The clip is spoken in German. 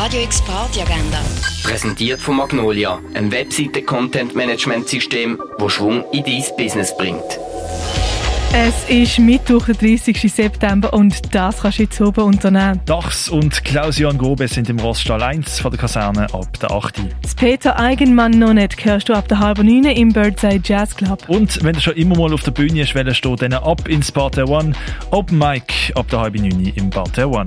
Radio X Party Agenda. Präsentiert von Magnolia, einem Webseite-Content-Management-System, das Schwung in dein Business bringt. Es ist Mittwoch, der 30. September und das kannst du jetzt oben unternehmen. Dachs und Klaus-Jan Grobe sind im Roststall 1 von der Kaserne ab der 8. Das Peter Eigenmann noch nicht hörst du ab der halben 9 im Birdside Jazz Club. Und wenn du schon immer mal auf der Bühne schwellen stehst, dann ab ins Bar One. Open Mic ab der halben 9 im Bar One.